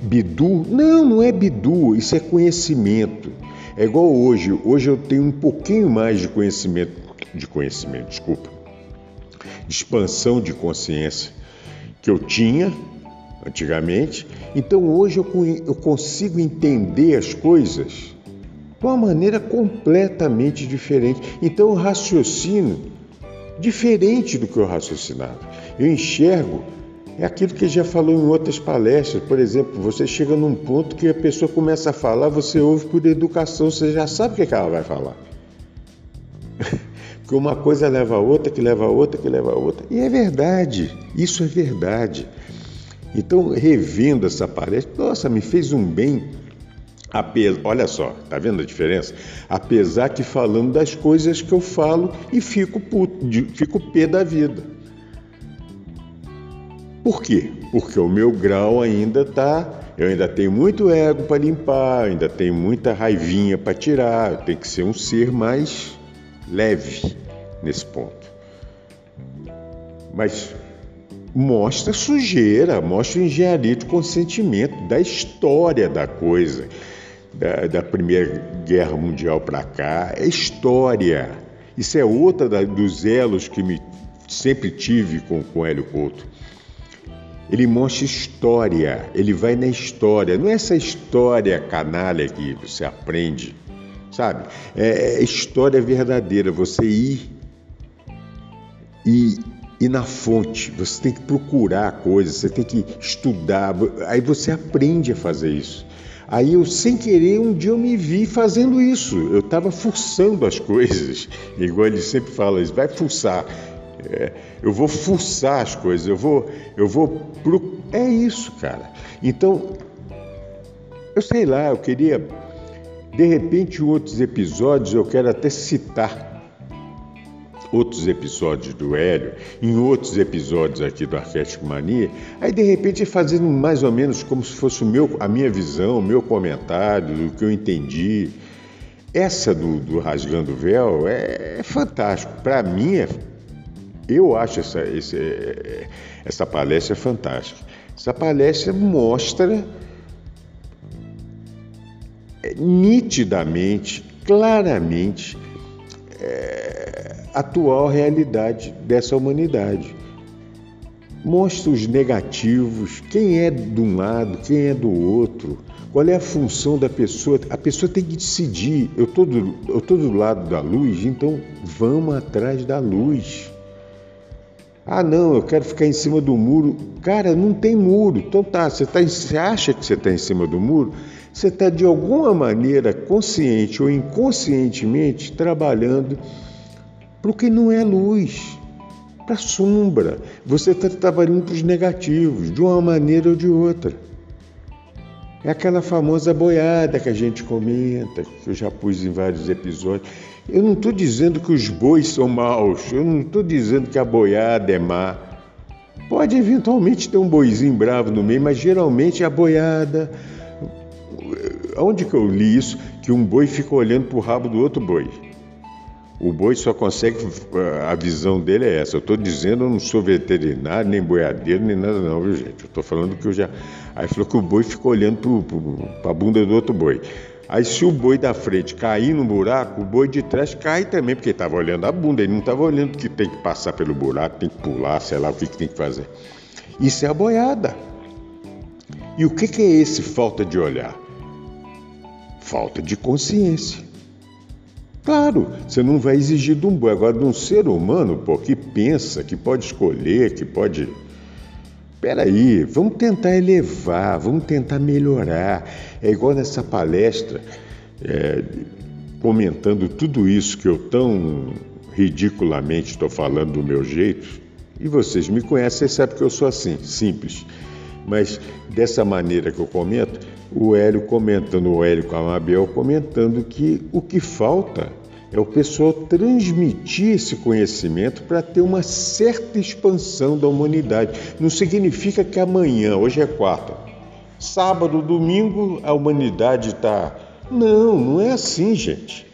[SPEAKER 1] Bidu? Não, não é bidu, isso é conhecimento. É igual hoje. Hoje eu tenho um pouquinho mais de conhecimento, de conhecimento, desculpa, de expansão de consciência que eu tinha antigamente. Então hoje eu, eu consigo entender as coisas de uma maneira completamente diferente. Então o raciocínio diferente do que eu raciocinava. Eu enxergo é aquilo que já falou em outras palestras. Por exemplo, você chega num ponto que a pessoa começa a falar, você ouve por educação, você já sabe o que, é que ela vai falar. Porque uma coisa leva a outra, que leva a outra, que leva a outra. E é verdade, isso é verdade. Então, revendo essa palestra, nossa, me fez um bem. Olha só, tá vendo a diferença? Apesar que falando das coisas que eu falo e fico puto, fico pé da vida. Por quê? Porque o meu grau ainda tá, eu ainda tenho muito ego para limpar, ainda tenho muita raivinha para tirar, eu tenho que ser um ser mais leve nesse ponto. Mas mostra sujeira, mostra engenharia de consentimento da história da coisa, da, da Primeira Guerra Mundial para cá, é história. Isso é outra da, dos elos que me sempre tive com, com Hélio Couto. Ele mostra história, ele vai na história, não é essa história canalha que você aprende, sabe? É, é história verdadeira, você ir e ir na fonte, você tem que procurar coisas, você tem que estudar, aí você aprende a fazer isso. Aí eu, sem querer, um dia eu me vi fazendo isso. Eu estava forçando as coisas, igual ele sempre fala, vai forçar. É, eu vou forçar as coisas, eu vou, eu vou. É isso, cara. Então, eu sei lá, eu queria. De repente, outros episódios, eu quero até citar outros episódios do Hélio, em outros episódios aqui do Arquétipo Mania, aí de repente fazendo mais ou menos como se fosse o meu, a minha visão, o meu comentário, do que eu entendi. Essa do, do Rasgando o Véu é, é fantástico. Para mim, é, eu acho essa, esse, essa palestra fantástica. Essa palestra mostra é, nitidamente, claramente, é, atual realidade dessa humanidade. Mostra os negativos, quem é de um lado, quem é do outro, qual é a função da pessoa. A pessoa tem que decidir: eu estou do lado da luz, então vamos atrás da luz. Ah, não, eu quero ficar em cima do muro. Cara, não tem muro. Então tá, você, tá, você acha que você está em cima do muro? Você está de alguma maneira, consciente ou inconscientemente, trabalhando para o que não é luz, para a sombra. Você está trabalhando para os negativos, de uma maneira ou de outra. É aquela famosa boiada que a gente comenta, que eu já pus em vários episódios. Eu não estou dizendo que os bois são maus, eu não estou dizendo que a boiada é má. Pode eventualmente ter um boizinho bravo no meio, mas geralmente a boiada. Onde que eu li isso? Que um boi fica olhando para o rabo do outro boi. O boi só consegue, a visão dele é essa. Eu estou dizendo, eu não sou veterinário, nem boiadeiro, nem nada não, viu gente? Eu estou falando que eu já... Aí falou que o boi ficou olhando para a bunda do outro boi. Aí se o boi da frente cair no buraco, o boi de trás cai também, porque estava olhando a bunda, ele não estava olhando que tem que passar pelo buraco, tem que pular, sei lá o que, que tem que fazer. Isso é a boiada. E o que, que é esse falta de olhar? Falta de consciência. Claro, você não vai exigir de um boi. Agora, de um ser humano, pô, que pensa, que pode escolher, que pode. Peraí, vamos tentar elevar, vamos tentar melhorar. É igual nessa palestra, é, comentando tudo isso que eu tão ridiculamente estou falando do meu jeito. E vocês me conhecem, sabem que eu sou assim, simples. Mas dessa maneira que eu comento, o Hélio comentando, o Hélio com a Mabel comentando que o que falta é o pessoal transmitir esse conhecimento para ter uma certa expansão da humanidade. Não significa que amanhã, hoje é quarta, sábado, domingo, a humanidade está. Não, não é assim, gente.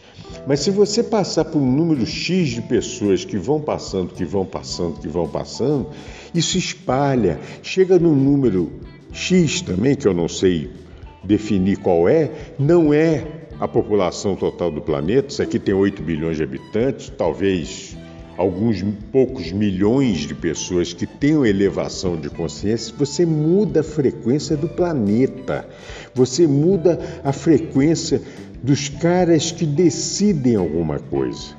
[SPEAKER 1] Mas se você passar por um número X de pessoas que vão passando, que vão passando, que vão passando, isso espalha. Chega num número X também, que eu não sei definir qual é, não é a população total do planeta. Isso aqui tem 8 bilhões de habitantes, talvez alguns poucos milhões de pessoas que tenham elevação de consciência, você muda a frequência do planeta. Você muda a frequência dos caras que decidem alguma coisa.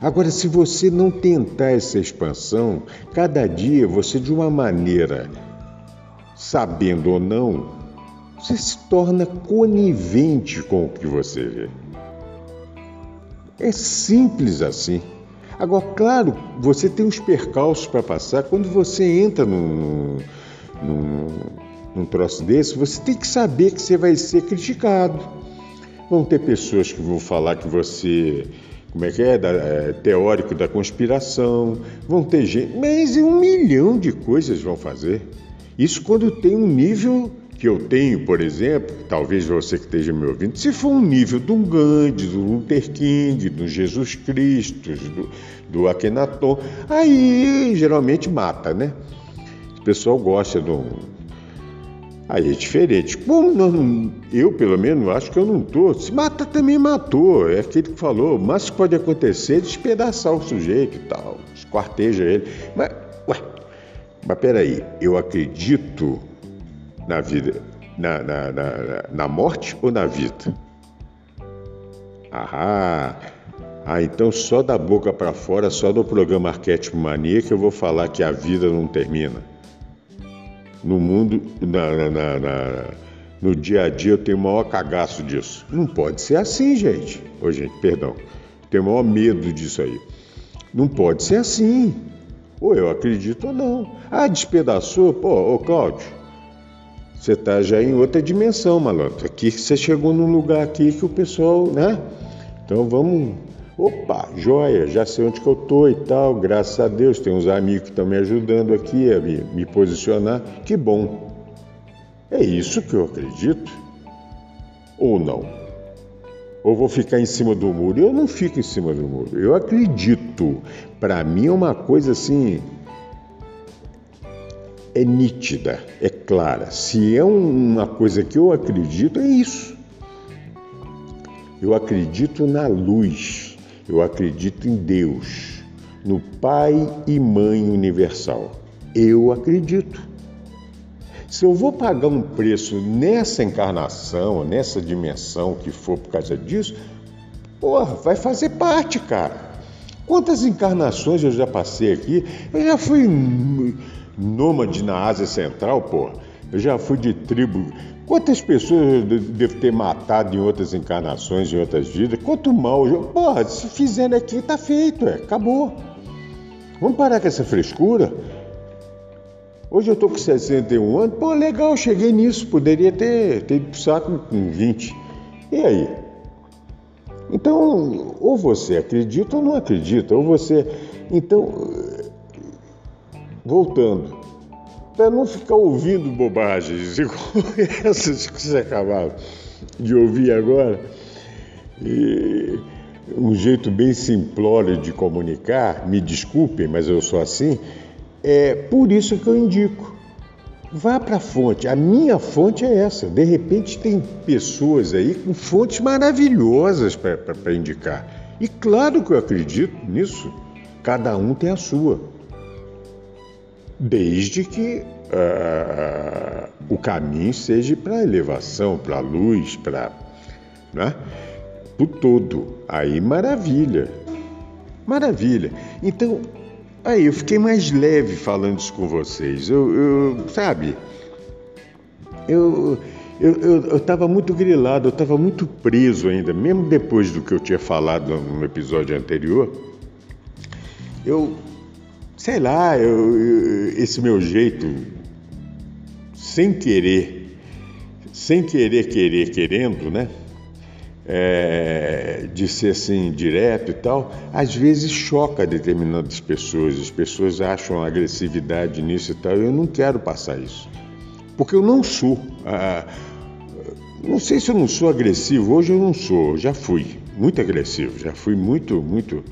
[SPEAKER 1] Agora, se você não tentar essa expansão, cada dia você, de uma maneira, sabendo ou não, você se torna conivente com o que você vê. É simples assim. Agora, claro, você tem os percalços para passar quando você entra num, num, num troço desse, você tem que saber que você vai ser criticado. Vão ter pessoas que vão falar que você, como é que é, da, é teórico da conspiração, vão ter gente, mas um milhão de coisas vão fazer. Isso quando tem um nível que eu tenho, por exemplo, talvez você que esteja me ouvindo, se for um nível de um Gandhi, do Luther King, do Jesus Cristo, do, do Akhenaton, aí geralmente mata, né? O pessoal gosta um. Aí é diferente. Como não, eu, pelo menos, acho que eu não tô. Se mata, também matou. É aquele que falou. Mas pode acontecer despedaçar o sujeito e tal. Esquarteja ele. Mas, ué, mas peraí, eu acredito na vida, na, na, na, na morte ou na vida? Ah, ah, então só da boca para fora, só do programa Arquétipo Mania que eu vou falar que a vida não termina. No mundo, na, na, na, no dia a dia eu tenho o maior cagaço disso. Não pode ser assim, gente. Ô, gente, perdão. Tenho o maior medo disso aí. Não pode ser assim. Ou eu acredito ou não. Ah, despedaçou? Pô, ô Cláudio, você está já em outra dimensão, malandro. Aqui você chegou num lugar aqui que o pessoal, né? Então vamos. Opa, joia, já sei onde que eu tô e tal. Graças a Deus, tem uns amigos que estão me ajudando aqui a me, me posicionar. Que bom. É isso que eu acredito? Ou não? Ou vou ficar em cima do muro? Eu não fico em cima do muro. Eu acredito. Para mim é uma coisa assim é nítida, é clara. Se é uma coisa que eu acredito, é isso. Eu acredito na luz, eu acredito em Deus, no Pai e Mãe Universal. Eu acredito. Se eu vou pagar um preço nessa encarnação, nessa dimensão que for por causa disso, porra, vai fazer parte, cara. Quantas encarnações eu já passei aqui? Eu já fui nômade na Ásia Central, pô. Eu já fui de tribo. Quantas pessoas eu devo ter matado em outras encarnações, em outras vidas? Quanto mal. Eu... Porra, se fizendo aqui, tá feito, é. Acabou. Vamos parar com essa frescura? Hoje eu tô com 61 anos. Pô, legal, cheguei nisso. Poderia ter, ter ido pro saco com 20. E aí? Então, ou você acredita ou não acredita. Ou você. Então, voltando, para não ficar ouvindo bobagens igual essas que você acabava de ouvir agora, e um jeito bem simplório de comunicar, me desculpem, mas eu sou assim, é por isso que eu indico. Vá para a fonte. A minha fonte é essa. De repente tem pessoas aí com fontes maravilhosas para indicar. E claro que eu acredito nisso. Cada um tem a sua desde que uh, o caminho seja para a elevação, para a luz, para né? o todo. Aí maravilha, maravilha. Então, aí eu fiquei mais leve falando isso com vocês. Eu, eu sabe, eu eu estava muito grilado, eu estava muito preso ainda, mesmo depois do que eu tinha falado no episódio anterior. Eu sei lá, eu, eu, esse meu jeito, sem querer, sem querer, querer, querendo, né? É, de ser assim direto e tal, às vezes choca determinadas pessoas. As pessoas acham agressividade nisso e tal. Eu não quero passar isso, porque eu não sou. Ah, não sei se eu não sou agressivo. Hoje eu não sou. Já fui muito agressivo. Já fui muito, muito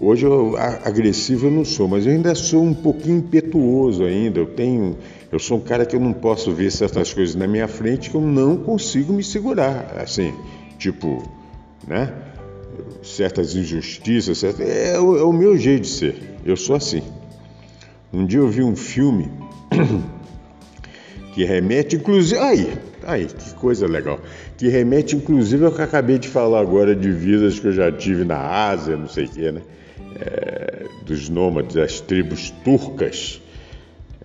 [SPEAKER 1] Hoje eu, agressivo eu não sou, mas eu ainda sou um pouquinho impetuoso ainda. Eu tenho, eu sou um cara que eu não posso ver certas coisas na minha frente que eu não consigo me segurar, assim, tipo, né? Certas injustiças, certas, é, é, o, é o meu jeito de ser. Eu sou assim. Um dia eu vi um filme que remete, inclusive, aí, aí, que coisa legal, que remete inclusive ao que eu acabei de falar agora de vidas que eu já tive na Ásia, não sei o quê, né? É, dos nômades, das tribos turcas.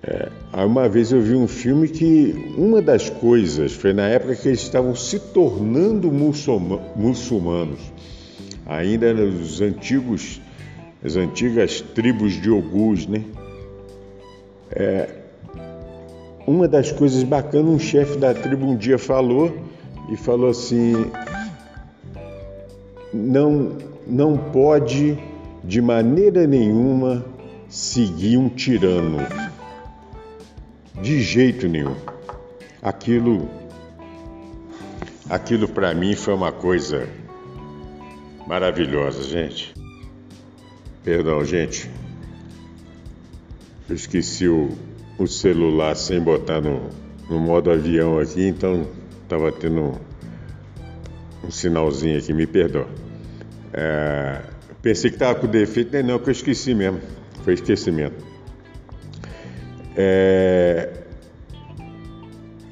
[SPEAKER 1] É, uma vez eu vi um filme que uma das coisas foi na época que eles estavam se tornando muçulmanos, ainda nos antigos, as antigas tribos de Ogus, né? É, uma das coisas bacanas, um chefe da tribo um dia falou e falou assim: não, não pode de maneira nenhuma seguir um tirano. De jeito nenhum. Aquilo, aquilo para mim foi uma coisa maravilhosa, gente. Perdão, gente. Eu esqueci o, o celular sem botar no, no modo avião aqui, então estava tendo um, um, sinalzinho aqui, me perdoa. É, pensei que estava com defeito, nem não, que eu esqueci mesmo. Foi esquecimento. É,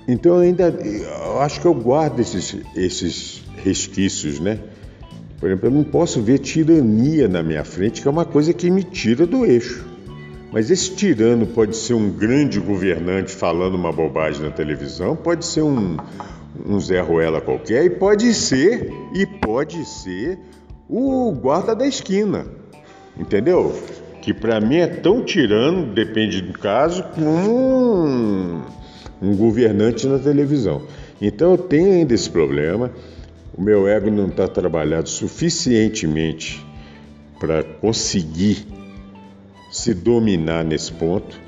[SPEAKER 1] então ainda eu acho que eu guardo esses, esses resquícios, né? Por exemplo, eu não posso ver tirania na minha frente, que é uma coisa que me tira do eixo. Mas esse tirano pode ser um grande governante falando uma bobagem na televisão, pode ser um, um Zé Ruela qualquer, e pode ser, e pode ser o guarda da esquina. Entendeu? Que para mim é tão tirano, depende do caso, como um, governante na televisão. Então eu tenho ainda esse problema. O meu ego não está trabalhado suficientemente para conseguir se dominar nesse ponto,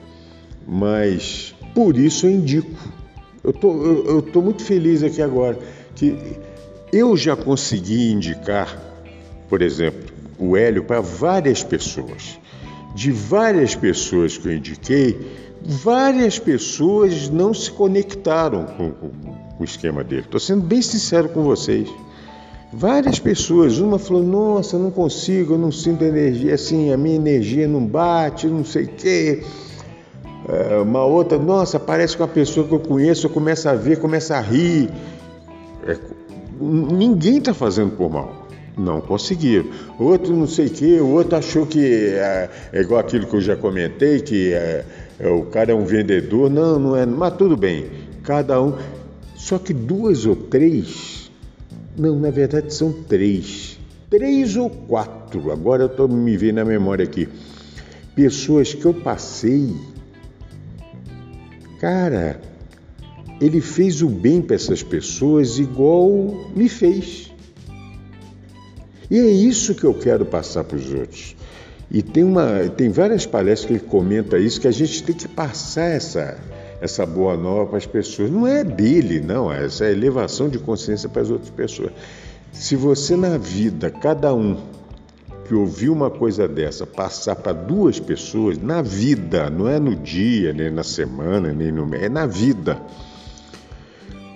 [SPEAKER 1] mas por isso eu indico. Eu tô, eu, tô muito feliz aqui agora que eu já consegui indicar, por exemplo, o Hélio para várias pessoas. De várias pessoas que eu indiquei, várias pessoas não se conectaram com, com, com o esquema dele. Estou sendo bem sincero com vocês. Várias pessoas, uma falou, nossa, não consigo, eu não sinto energia, assim, a minha energia não bate, não sei o quê. É, uma outra, nossa, parece que uma pessoa que eu conheço, eu começo a ver, começa a rir. É, ninguém está fazendo por mal. Não conseguiram. Outro não sei o quê, o outro achou que é, é, igual aquilo que eu já comentei, que é, é, o cara é um vendedor. Não, não é. Mas tudo bem, cada um. Só que duas ou três não, na verdade são três. Três ou quatro. Agora eu estou me vendo na memória aqui. Pessoas que eu passei. Cara, ele fez o bem para essas pessoas igual me fez. E é isso que eu quero passar para os outros. E tem, uma, tem várias palestras que ele comenta isso, que a gente tem que passar essa, essa boa nova para as pessoas. Não é dele, não, é essa é elevação de consciência para as outras pessoas. Se você na vida, cada um que ouviu uma coisa dessa, passar para duas pessoas, na vida, não é no dia, nem na semana, nem no mês, é na vida.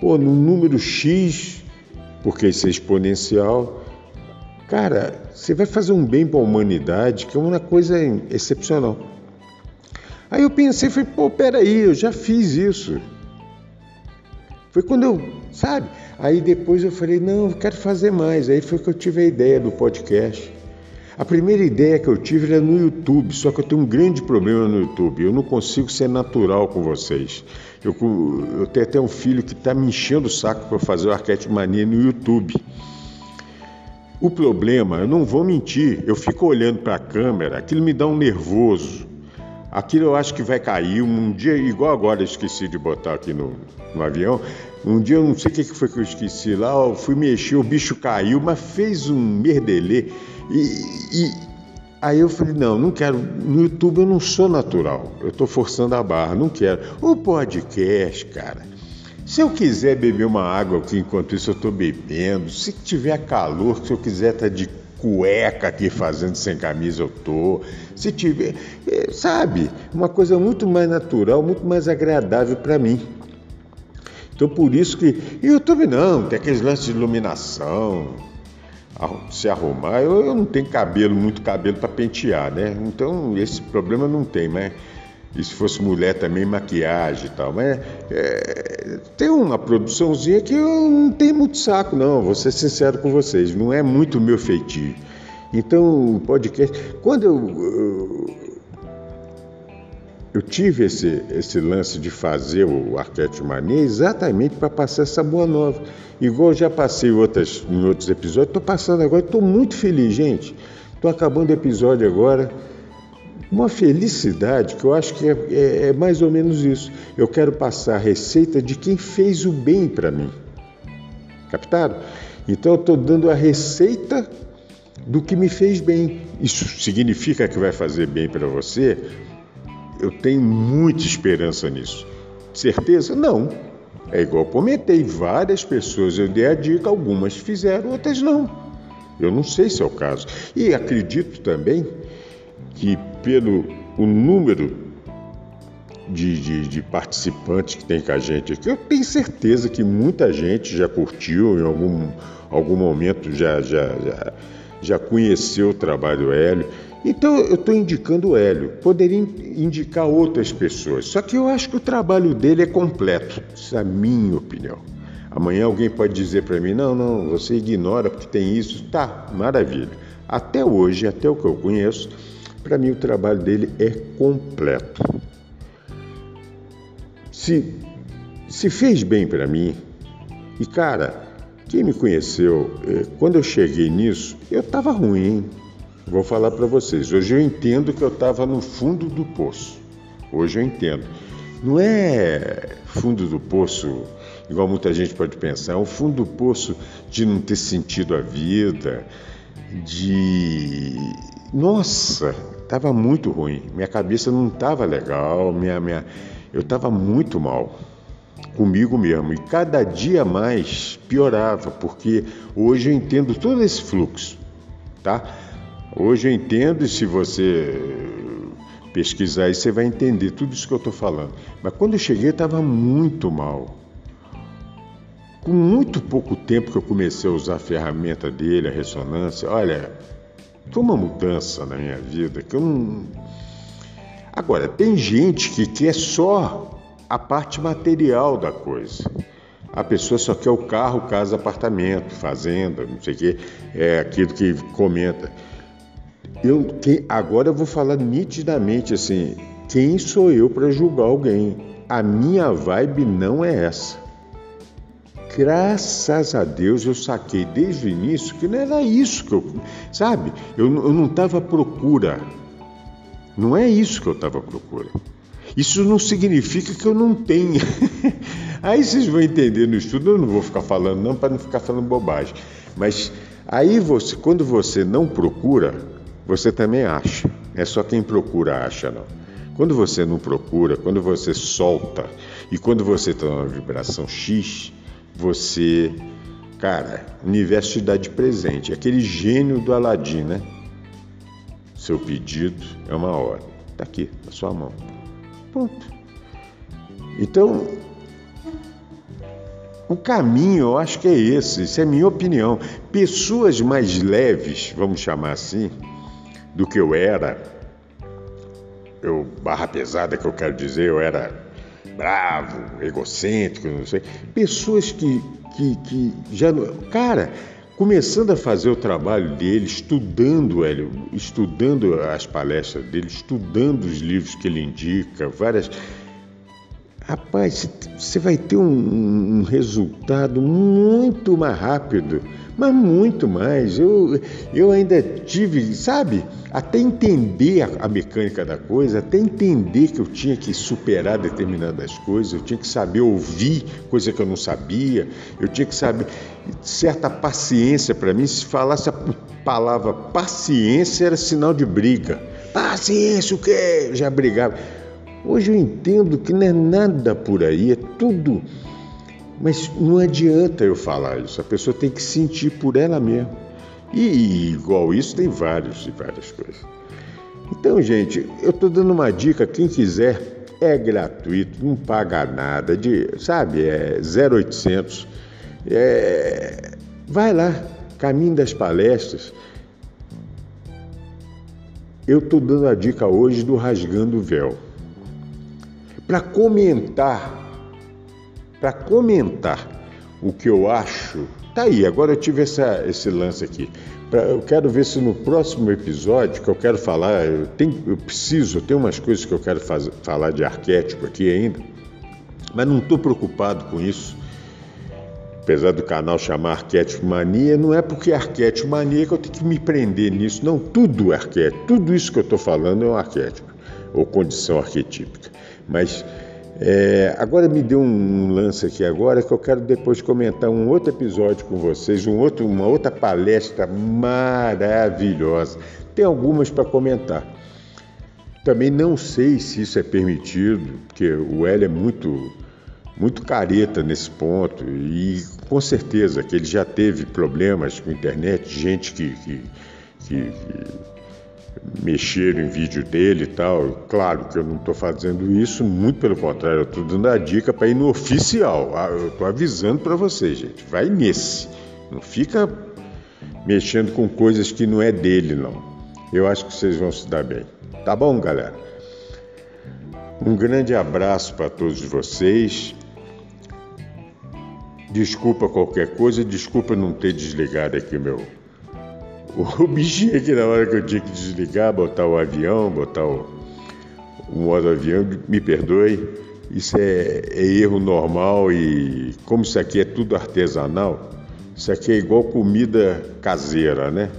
[SPEAKER 1] Pô, no número X, porque isso é exponencial, cara, você vai fazer um bem para a humanidade que é uma coisa excepcional. Aí eu pensei, falei, pô, peraí, eu já fiz isso. Foi quando eu, sabe? Aí depois eu falei, não, eu quero fazer mais. Aí foi que eu tive a ideia do podcast. A primeira ideia que eu tive era no YouTube, só que eu tenho um grande problema no YouTube. Eu não consigo ser natural com vocês. Eu, eu tenho até um filho que está me enchendo o saco para fazer o Arquétipo Mania no YouTube. O problema, eu não vou mentir, eu fico olhando para a câmera, aquilo me dá um nervoso. Aquilo eu acho que vai cair um dia, igual agora eu esqueci de botar aqui no, no avião. Um dia eu não sei o que foi que eu esqueci lá, eu fui mexer, o bicho caiu, mas fez um merdelê. E, e aí eu falei, não, não quero. No YouTube eu não sou natural, eu estou forçando a barra, não quero. O podcast, cara. Se eu quiser beber uma água aqui enquanto isso eu estou bebendo, se tiver calor, se eu quiser estar tá de cueca aqui fazendo sem camisa eu tô. Se tiver, é, sabe, uma coisa muito mais natural, muito mais agradável para mim. Então por isso que YouTube não, tem aqueles lances de iluminação, se arrumar. Eu, eu não tenho cabelo, muito cabelo para pentear, né? Então esse problema não tem, mas e se fosse mulher também, maquiagem e tal. Mas é, tem uma produçãozinha que eu não tenho muito saco, não, vou ser sincero com vocês, não é muito meu feitio. Então, o podcast. Quando eu, eu, tive esse, esse lance de fazer o Arquétipo Mania exatamente para passar essa boa nova. Igual eu já passei outras, em outros episódios, estou passando agora, estou muito feliz, gente. Estou acabando o episódio agora uma felicidade que eu acho que é, é, é mais ou menos isso. Eu quero passar a receita de quem fez o bem para mim. Captaram? Então eu estou dando a receita do que me fez bem. Isso significa que vai fazer bem para você? Eu tenho muita esperança nisso. Certeza? Não. É igual comentei, várias pessoas eu dei a dica, algumas fizeram, outras não. Eu não sei se é o caso. E acredito também que pelo o número de, de, de, participantes que tem com a gente aqui, eu tenho certeza que muita gente já curtiu, em algum, algum momento já, já, já, já conheceu o trabalho do Hélio. Então eu estou indicando o Hélio, poderia indicar outras pessoas, só que eu acho que o trabalho dele é completo, essa é a minha opinião. Amanhã alguém pode dizer para mim: não, não, você ignora porque tem isso. Tá, maravilha. Até hoje, até o que eu conheço, para mim o trabalho dele é completo. Se, se fez bem para mim, e cara, quem me conheceu, eh, quando eu cheguei nisso, eu estava ruim. Vou falar para vocês. Hoje eu entendo que eu estava no fundo do poço. Hoje eu entendo. Não é fundo do poço igual muita gente pode pensar, é o fundo do poço de não ter sentido a vida, de. Nossa, estava muito ruim. Minha cabeça não estava legal, minha, minha... eu estava muito mal comigo mesmo. E cada dia mais piorava, porque hoje eu entendo todo esse fluxo, tá? Hoje eu entendo e se você pesquisar aí, você vai entender tudo isso que eu estou falando. Mas quando eu cheguei, eu estava muito mal. Com muito pouco tempo que eu comecei a usar a ferramenta dele, a ressonância, olha, foi uma mudança na minha vida que eu não. Agora, tem gente que quer só a parte material da coisa. A pessoa só quer o carro, casa, apartamento, fazenda, não sei o quê, é aquilo que comenta. Eu, quem, agora eu vou falar nitidamente assim: quem sou eu para julgar alguém? A minha vibe não é essa. Graças a Deus eu saquei desde o início que não era isso que eu. Sabe? Eu, eu não estava à procura. Não é isso que eu estava à procura. Isso não significa que eu não tenha. aí vocês vão entender no estudo, eu não vou ficar falando, não, para não ficar falando bobagem. Mas aí você, quando você não procura, você também acha. É só quem procura acha, não. Quando você não procura, quando você solta e quando você está numa vibração X, você, cara, universo te dá de presente. Aquele gênio do Aladim, né? Seu pedido é uma hora. Está aqui, na sua mão. Ponto. Então, o caminho, eu acho que é esse, isso é minha opinião. Pessoas mais leves, vamos chamar assim, do que eu era, eu barra pesada que eu quero dizer, eu era bravo, egocêntrico, não sei. Pessoas que, que, que já. Cara, começando a fazer o trabalho dele, estudando ele, estudando as palestras dele, estudando os livros que ele indica, várias. Rapaz, você vai ter um, um resultado muito mais rápido mas muito mais. Eu, eu ainda tive, sabe, até entender a, a, mecânica da coisa, até entender que eu tinha que superar determinadas coisas, eu tinha que saber ouvir coisa que eu não sabia, eu tinha que saber certa paciência para mim. Se falasse a palavra paciência era sinal de briga. Paciência, o quê? Eu já brigava. Hoje eu entendo que não é nada por aí, é tudo mas não adianta eu falar isso, a pessoa tem que sentir por ela mesma. E igual isso tem vários e várias coisas. Então, gente, eu estou dando uma dica, quem quiser, é gratuito, não paga nada, de, sabe, é 0800. É, vai lá, caminho das palestras. Eu estou dando a dica hoje do Rasgando o Véu. Para comentar para comentar o que eu acho. Tá aí, agora eu tive essa, esse lance aqui. Pra, eu quero ver se no próximo episódio que eu quero falar, eu, tenho, eu preciso, eu tenho umas coisas que eu quero faz, falar de arquétipo aqui ainda, mas não estou preocupado com isso. apesar do canal chamar Arquétipo Mania, não é porque é Arquétipo Mania que eu tenho que me prender nisso. Não, tudo é arquétipo. Tudo isso que eu estou falando é um arquétipo, ou condição arquetípica. Mas é, agora me deu um lance aqui agora que eu quero depois comentar um outro episódio com vocês, um outro, uma outra palestra maravilhosa. Tem algumas para comentar. Também não sei se isso é permitido, porque o Hélio é muito muito careta nesse ponto e com certeza que ele já teve problemas com internet, gente que, que, que, que mexeram em vídeo dele e tal. Claro que eu não estou fazendo isso, muito pelo contrário, eu estou dando a dica para ir no oficial. Ah, eu estou avisando para vocês, gente, vai nesse. Não fica mexendo com coisas que não é dele, não. Eu acho que vocês vão se dar bem. Tá bom, galera? Um grande abraço para todos vocês. Desculpa qualquer coisa, desculpa não ter desligado aqui meu. O bichinho aqui na hora que eu tinha que desligar, botar o avião, botar o, o modo avião, me perdoe. Isso é, é erro normal e como isso aqui é tudo artesanal, isso aqui é igual comida caseira, né?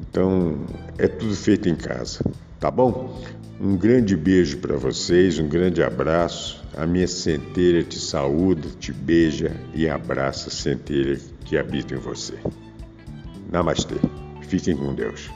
[SPEAKER 1] Então é tudo feito em casa, tá bom? Um grande beijo para vocês, um grande abraço. A minha centelha te saúda, te beija e abraça a centelha que habita em você. Namastê. Fiquem com Deus.